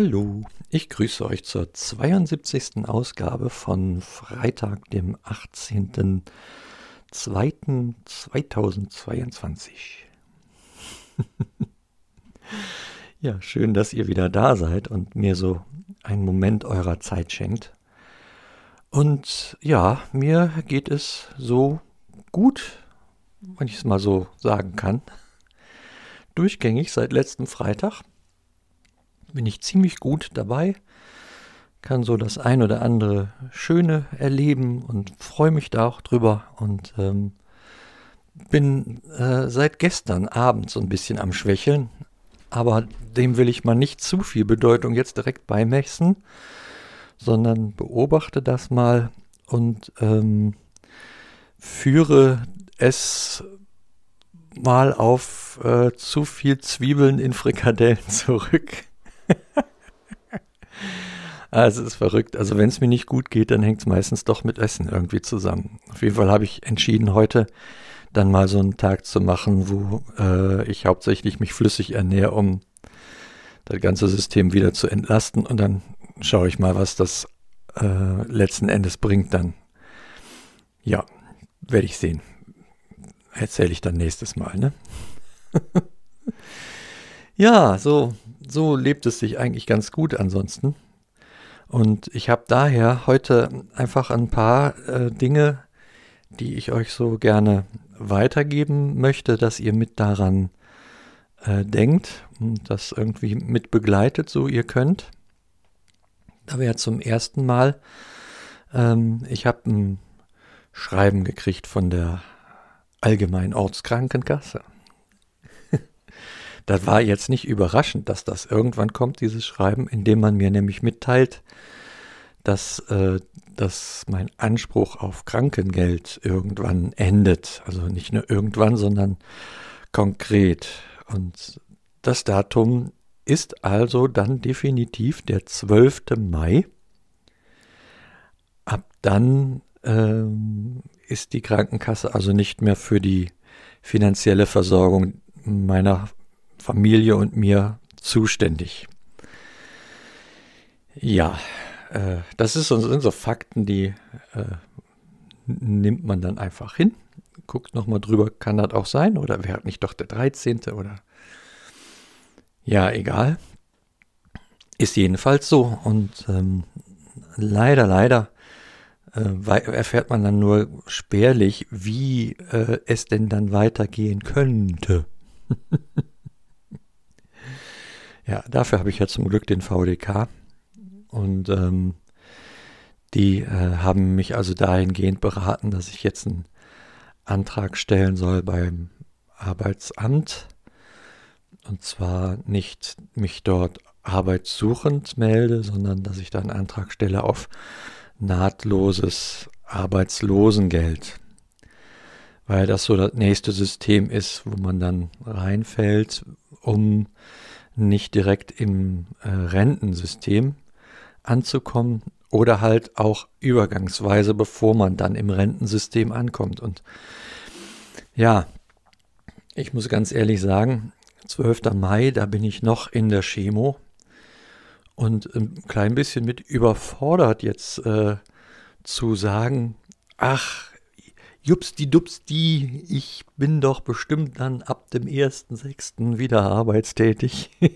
Hallo, ich grüße euch zur 72. Ausgabe von Freitag, dem 18.02.2022. ja, schön, dass ihr wieder da seid und mir so einen Moment eurer Zeit schenkt. Und ja, mir geht es so gut, wenn ich es mal so sagen kann. Durchgängig seit letztem Freitag bin ich ziemlich gut dabei, kann so das ein oder andere Schöne erleben und freue mich da auch drüber und ähm, bin äh, seit gestern Abend so ein bisschen am Schwächeln, aber dem will ich mal nicht zu viel Bedeutung jetzt direkt beimessen, sondern beobachte das mal und ähm, führe es mal auf äh, zu viel Zwiebeln in Frikadellen zurück. Also es ist verrückt. Also wenn es mir nicht gut geht, dann hängt es meistens doch mit Essen irgendwie zusammen. Auf jeden Fall habe ich entschieden, heute dann mal so einen Tag zu machen, wo äh, ich hauptsächlich mich flüssig ernähre, um das ganze System wieder zu entlasten. Und dann schaue ich mal, was das äh, letzten Endes bringt dann. Ja, werde ich sehen. Erzähle ich dann nächstes Mal, ne? ja, so so lebt es sich eigentlich ganz gut ansonsten. Und ich habe daher heute einfach ein paar äh, Dinge, die ich euch so gerne weitergeben möchte, dass ihr mit daran äh, denkt und das irgendwie mit begleitet, so ihr könnt. Da wäre zum ersten Mal, ähm, ich habe ein Schreiben gekriegt von der Allgemeinen Ortskrankenkasse. Das war jetzt nicht überraschend, dass das irgendwann kommt, dieses Schreiben, indem man mir nämlich mitteilt, dass, äh, dass mein Anspruch auf Krankengeld irgendwann endet. Also nicht nur irgendwann, sondern konkret. Und das Datum ist also dann definitiv der 12. Mai. Ab dann ähm, ist die Krankenkasse also nicht mehr für die finanzielle Versorgung meiner Familie und mir zuständig. Ja, äh, das ist, sind so Fakten, die äh, nimmt man dann einfach hin, guckt nochmal drüber, kann das auch sein oder wäre nicht doch der 13. oder ja, egal. Ist jedenfalls so und ähm, leider, leider äh, erfährt man dann nur spärlich, wie äh, es denn dann weitergehen könnte. Ja, dafür habe ich ja zum Glück den VDK. Und ähm, die äh, haben mich also dahingehend beraten, dass ich jetzt einen Antrag stellen soll beim Arbeitsamt. Und zwar nicht mich dort arbeitssuchend melde, sondern dass ich da einen Antrag stelle auf nahtloses Arbeitslosengeld. Weil das so das nächste System ist, wo man dann reinfällt, um nicht direkt im äh, Rentensystem anzukommen oder halt auch übergangsweise, bevor man dann im Rentensystem ankommt. Und ja, ich muss ganz ehrlich sagen, 12. Mai, da bin ich noch in der Chemo und ein klein bisschen mit überfordert jetzt äh, zu sagen, ach, Jupsti Dupsti, ich bin doch bestimmt dann ab dem 1.6. wieder arbeitstätig.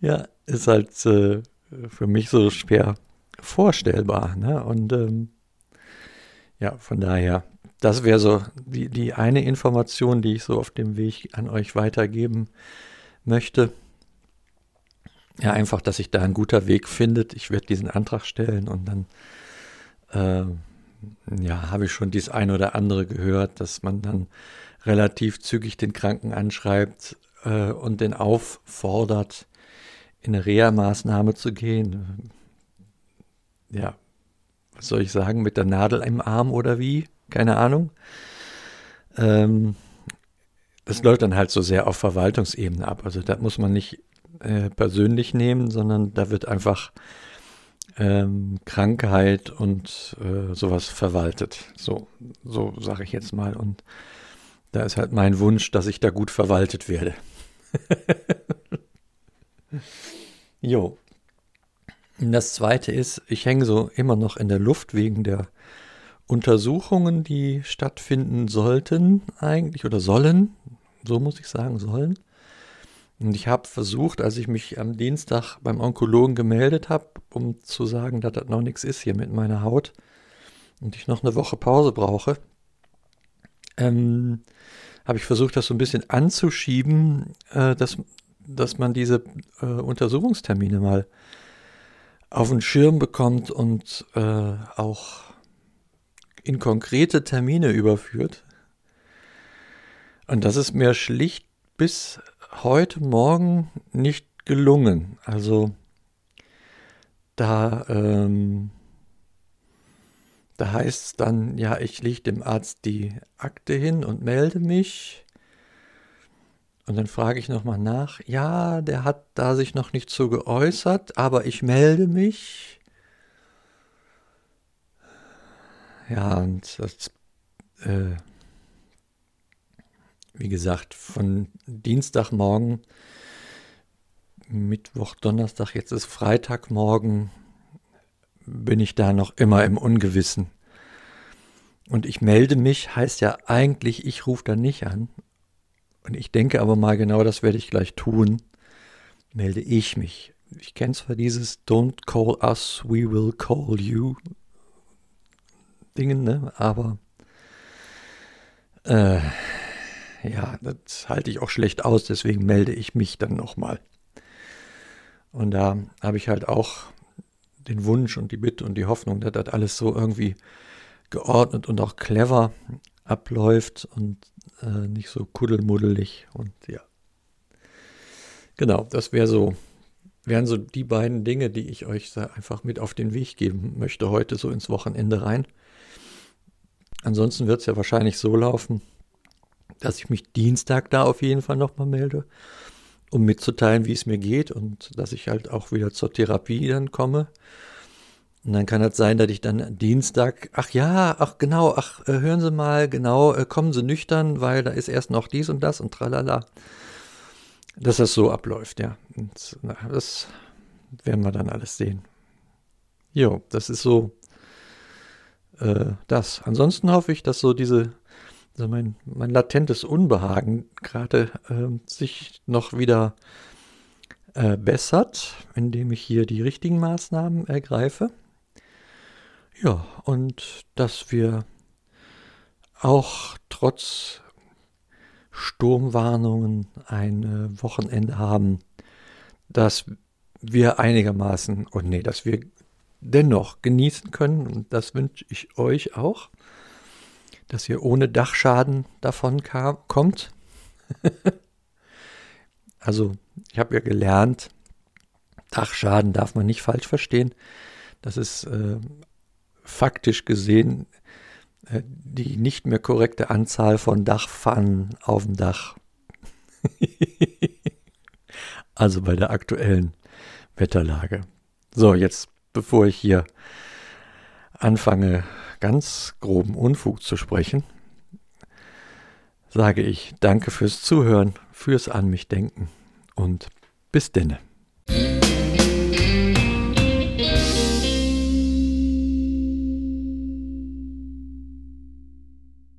ja, ist halt äh, für mich so schwer vorstellbar. Ne? Und ähm, ja, von daher, das wäre so die, die eine Information, die ich so auf dem Weg an euch weitergeben möchte. Ja, einfach, dass sich da ein guter Weg findet. Ich werde diesen Antrag stellen und dann äh, ja, habe ich schon dies ein oder andere gehört, dass man dann relativ zügig den Kranken anschreibt äh, und den auffordert, in eine Reha-Maßnahme zu gehen. Ja, was soll ich sagen, mit der Nadel im Arm oder wie? Keine Ahnung. Ähm, das läuft dann halt so sehr auf Verwaltungsebene ab. Also da muss man nicht äh, persönlich nehmen, sondern da wird einfach ähm, Krankheit und äh, sowas verwaltet. So, so sage ich jetzt mal. Und da ist halt mein Wunsch, dass ich da gut verwaltet werde. Jo. Das zweite ist, ich hänge so immer noch in der Luft wegen der Untersuchungen, die stattfinden sollten eigentlich oder sollen. So muss ich sagen, sollen. Und ich habe versucht, als ich mich am Dienstag beim Onkologen gemeldet habe, um zu sagen, dass das noch nichts ist hier mit meiner Haut und ich noch eine Woche Pause brauche, ähm, habe ich versucht, das so ein bisschen anzuschieben, äh, dass, dass man diese äh, Untersuchungstermine mal auf den Schirm bekommt und äh, auch in konkrete Termine überführt. Und das ist mir schlicht bis heute Morgen nicht gelungen. Also da, ähm, da heißt es dann, ja, ich lege dem Arzt die Akte hin und melde mich. Und dann frage ich nochmal nach, ja, der hat da sich noch nicht so geäußert, aber ich melde mich. Ja, und das, äh, wie gesagt, von Dienstagmorgen, Mittwoch, Donnerstag, jetzt ist Freitagmorgen, bin ich da noch immer im Ungewissen. Und ich melde mich, heißt ja eigentlich, ich rufe da nicht an. Und ich denke aber mal genau, das werde ich gleich tun. Melde ich mich. Ich kenne zwar dieses Don't call us, we will call you Dingen, ne? aber äh, ja, das halte ich auch schlecht aus, deswegen melde ich mich dann nochmal. Und da habe ich halt auch den Wunsch und die Bitte und die Hoffnung, dass das alles so irgendwie geordnet und auch clever abläuft und äh, nicht so kuddelmuddelig und ja. Genau, das wäre so, wären so die beiden Dinge, die ich euch einfach mit auf den Weg geben möchte heute so ins Wochenende rein. Ansonsten wird es ja wahrscheinlich so laufen, dass ich mich Dienstag da auf jeden Fall nochmal melde, um mitzuteilen, wie es mir geht und dass ich halt auch wieder zur Therapie dann komme. Und dann kann es sein, dass ich dann Dienstag, ach ja, ach genau, ach äh, hören Sie mal, genau, äh, kommen Sie nüchtern, weil da ist erst noch dies und das und tralala. Dass das so abläuft, ja. Und, na, das werden wir dann alles sehen. Jo, das ist so äh, das. Ansonsten hoffe ich, dass so diese also mein, mein latentes Unbehagen gerade äh, sich noch wieder äh, bessert, indem ich hier die richtigen Maßnahmen ergreife. Ja, und dass wir auch trotz Sturmwarnungen ein Wochenende haben, dass wir einigermaßen, und oh nee, dass wir dennoch genießen können. Und das wünsche ich euch auch dass ihr ohne Dachschaden davon kam, kommt. also, ich habe ja gelernt, Dachschaden darf man nicht falsch verstehen. Das ist äh, faktisch gesehen äh, die nicht mehr korrekte Anzahl von Dachpfannen auf dem Dach. also bei der aktuellen Wetterlage. So, jetzt bevor ich hier anfange, ganz groben Unfug zu sprechen, sage ich danke fürs Zuhören, fürs An mich denken und bis denne.